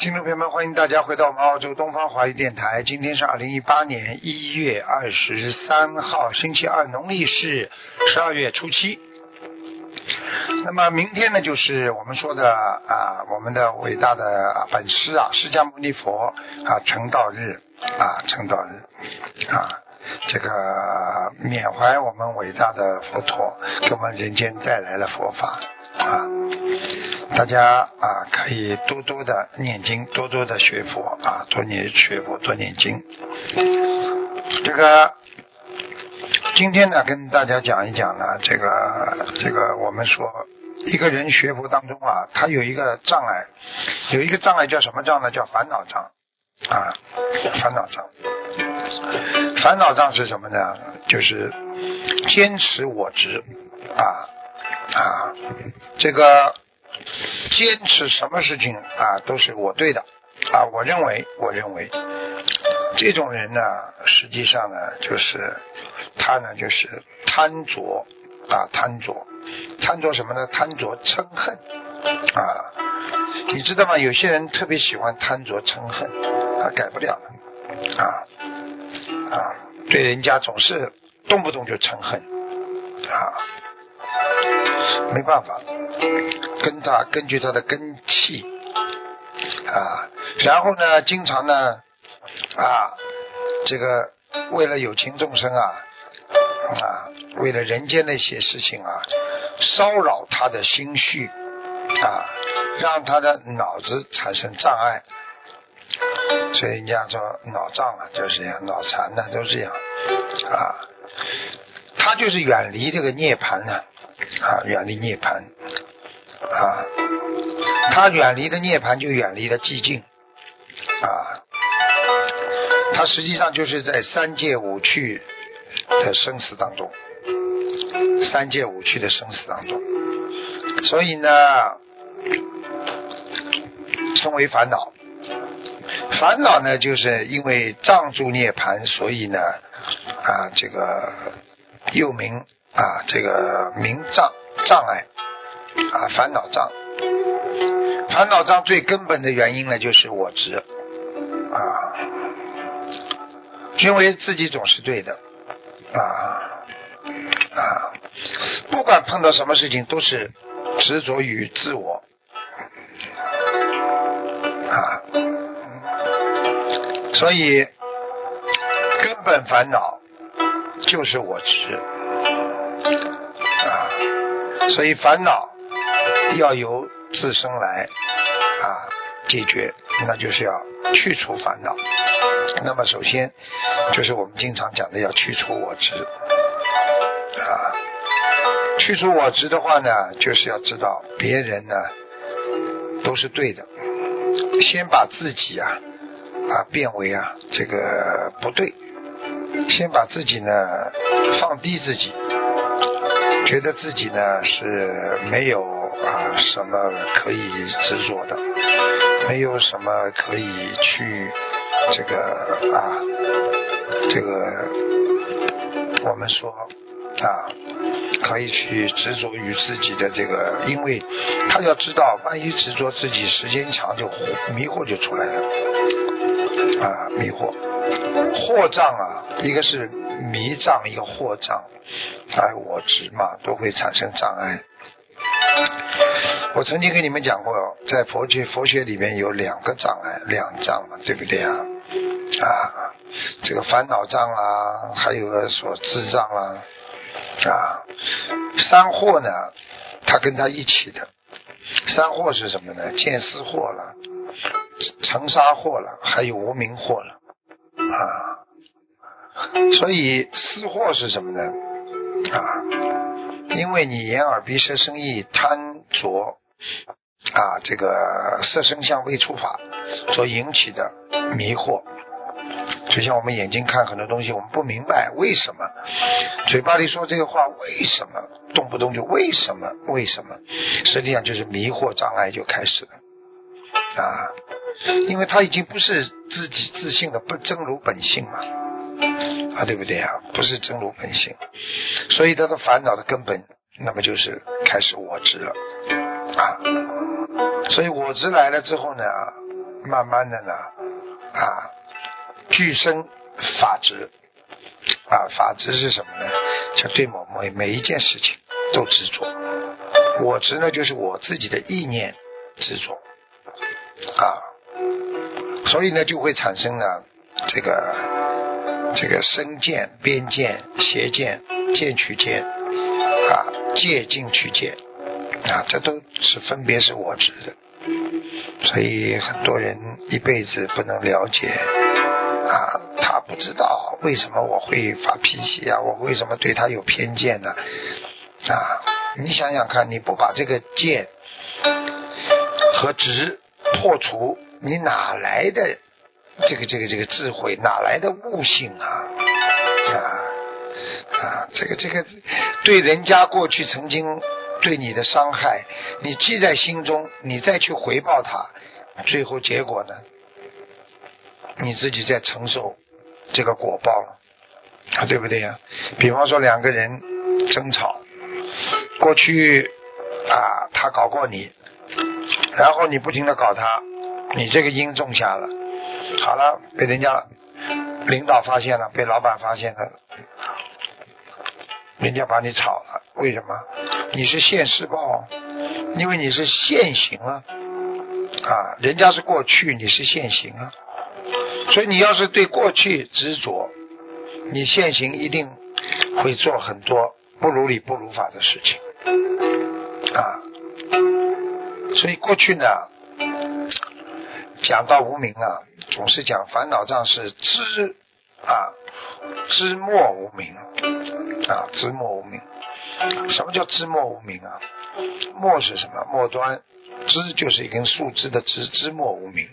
听众朋友们，欢迎大家回到我们澳洲东方华语电台。今天是二零一八年一月二十三号，星期二，农历是十二月初七。那么明天呢，就是我们说的啊，我们的伟大的本师啊，释迦牟尼佛啊成道日啊，成道日啊，这个缅怀我们伟大的佛陀给我们人间带来了佛法啊，大家啊可以多多的念经，多多的学佛啊，多念学佛，多念经。这个今天呢，跟大家讲一讲呢，这个这个我们说一个人学佛当中啊，他有一个障碍，有一个障碍叫什么障呢？叫烦恼障啊，烦恼障。烦恼障是什么呢？就是坚持我执啊啊，这个坚持什么事情啊都是我对的啊，我认为我认为这种人呢，实际上呢就是他呢就是贪着啊贪着贪着什么呢？贪着嗔恨啊，你知道吗？有些人特别喜欢贪着嗔恨，他改不了的啊。啊，对人家总是动不动就嗔恨，啊，没办法，跟他根据他的根气，啊，然后呢，经常呢，啊，这个为了有情众生啊，啊，为了人间那些事情啊，骚扰他的心绪，啊，让他的脑子产生障碍。所以人家说脑障啊，就是这样，脑残呢都是这样啊。他就是远离这个涅槃呢，啊，啊远离涅槃啊。他远离的涅槃就远离了寂静啊。他实际上就是在三界五趣的生死当中，三界五趣的生死当中，所以呢，称为烦恼。烦恼呢，就是因为障住涅盘，所以呢，啊，这个又名啊，这个名障障碍啊，烦恼障。烦恼障最根本的原因呢，就是我执啊，因为自己总是对的啊啊，不管碰到什么事情，都是执着于自我啊。所以，根本烦恼就是我执！所以烦恼要由自身来啊解决，那就是要去除烦恼。那么首先就是我们经常讲的要去除我执啊！去除我执的话呢，就是要知道别人呢都是对的，先把自己啊。啊，变为啊，这个不对，先把自己呢放低自己，觉得自己呢是没有啊什么可以执着的，没有什么可以去这个啊，这个我们说啊，可以去执着于自己的这个，因为他要知道，万一执着自己时间长，就迷惑就出来了。啊，迷惑，惑障啊，一个是迷障，一个惑障，哎，我执嘛，都会产生障碍。我曾经跟你们讲过，在佛学佛学里面有两个障碍，两障嘛，对不对啊？啊，这个烦恼障啊，还有个说智障啊，啊，三惑呢，它跟他一起的，三惑是什么呢？见思惑了。成杀祸了，还有无名祸了啊！所以私祸是什么呢？啊，因为你眼耳鼻舌身意贪着啊，这个色声相味触法所引起的迷惑，就像我们眼睛看很多东西，我们不明白为什么，嘴巴里说这个话为什么，动不动就为什么为什么，实际上就是迷惑障碍就开始了啊，因为他已经不是自己自信的不真如本性嘛，啊对不对啊？不是真如本性，所以他的烦恼的根本，那么就是开始我执了啊，所以我执来了之后呢，慢慢的呢啊。具生法执啊，法执是什么呢？就对某某每一件事情都执着。我执呢，就是我自己的意念执着啊，所以呢，就会产生呢这个这个身见、边见、邪见、见取见啊、戒境取见啊，这都是分别是我执的。所以很多人一辈子不能了解。啊，他不知道为什么我会发脾气啊，我为什么对他有偏见呢？啊，你想想看，你不把这个见和执破除，你哪来的这个这个这个智慧？哪来的悟性啊？啊啊，这个这个对人家过去曾经对你的伤害，你记在心中，你再去回报他，最后结果呢？你自己在承受这个果报了，啊，对不对呀？比方说两个人争吵，过去啊，他搞过你，然后你不停的搞他，你这个因种下了，好了，被人家领导发现了，被老板发现了，人家把你炒了，为什么？你是现世报，因为你是现行啊，啊，人家是过去，你是现行啊。所以你要是对过去执着，你现行一定会做很多不如理不如法的事情啊。所以过去呢，讲到无名啊，总是讲烦恼障是知啊，知末无名啊，知末无名。什么叫知末无名啊？末是什么？末端，知就是一根树枝的枝，知末无名。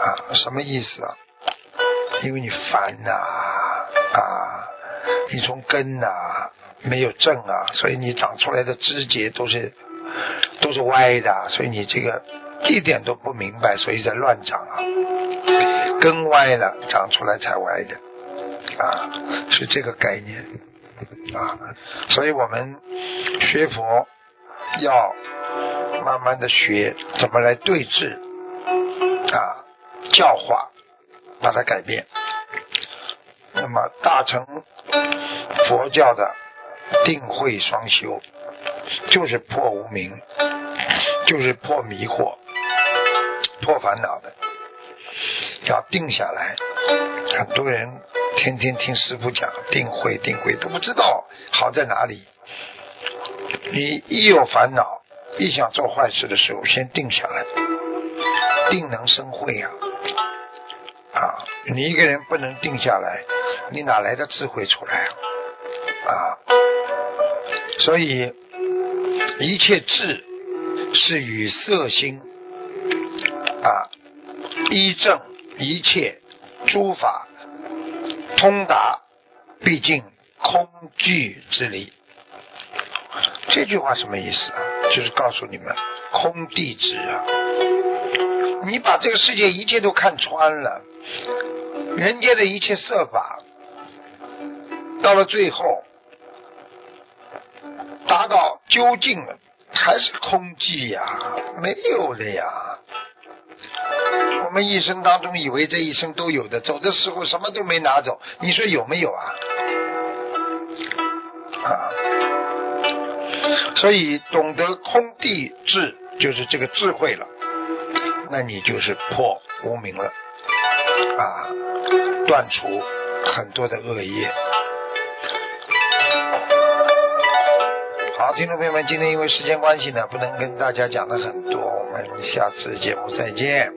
啊，什么意思啊？因为你烦呐，啊，你从根呐没有正啊，所以你长出来的枝节都是都是歪的，所以你这个一点都不明白，所以在乱长啊，根歪了，长出来才歪的，啊，是这个概念啊，所以我们学佛要慢慢的学怎么来对治啊。教化，把它改变。那么大乘佛教的定慧双修，就是破无明，就是破迷惑、破烦恼的。要定下来，很多人天天听师傅讲定慧、定慧，都不知道好在哪里。你一有烦恼，一想做坏事的时候，先定下来，定能生慧呀。啊，你一个人不能定下来，你哪来的智慧出来啊？啊，所以一切智是与色心啊依正一切诸法通达，毕竟空具之理。这句话什么意思啊？就是告诉你们空地之啊，你把这个世界一切都看穿了。人间的一切设法，到了最后达到究竟了，还是空寂呀，没有了呀。我们一生当中以为这一生都有的，走的时候什么都没拿走，你说有没有啊？啊，所以懂得空地智就是这个智慧了，那你就是破无明了。啊，断除很多的恶业。好，听众朋友们，今天因为时间关系呢，不能跟大家讲的很多，我们下次节目再见。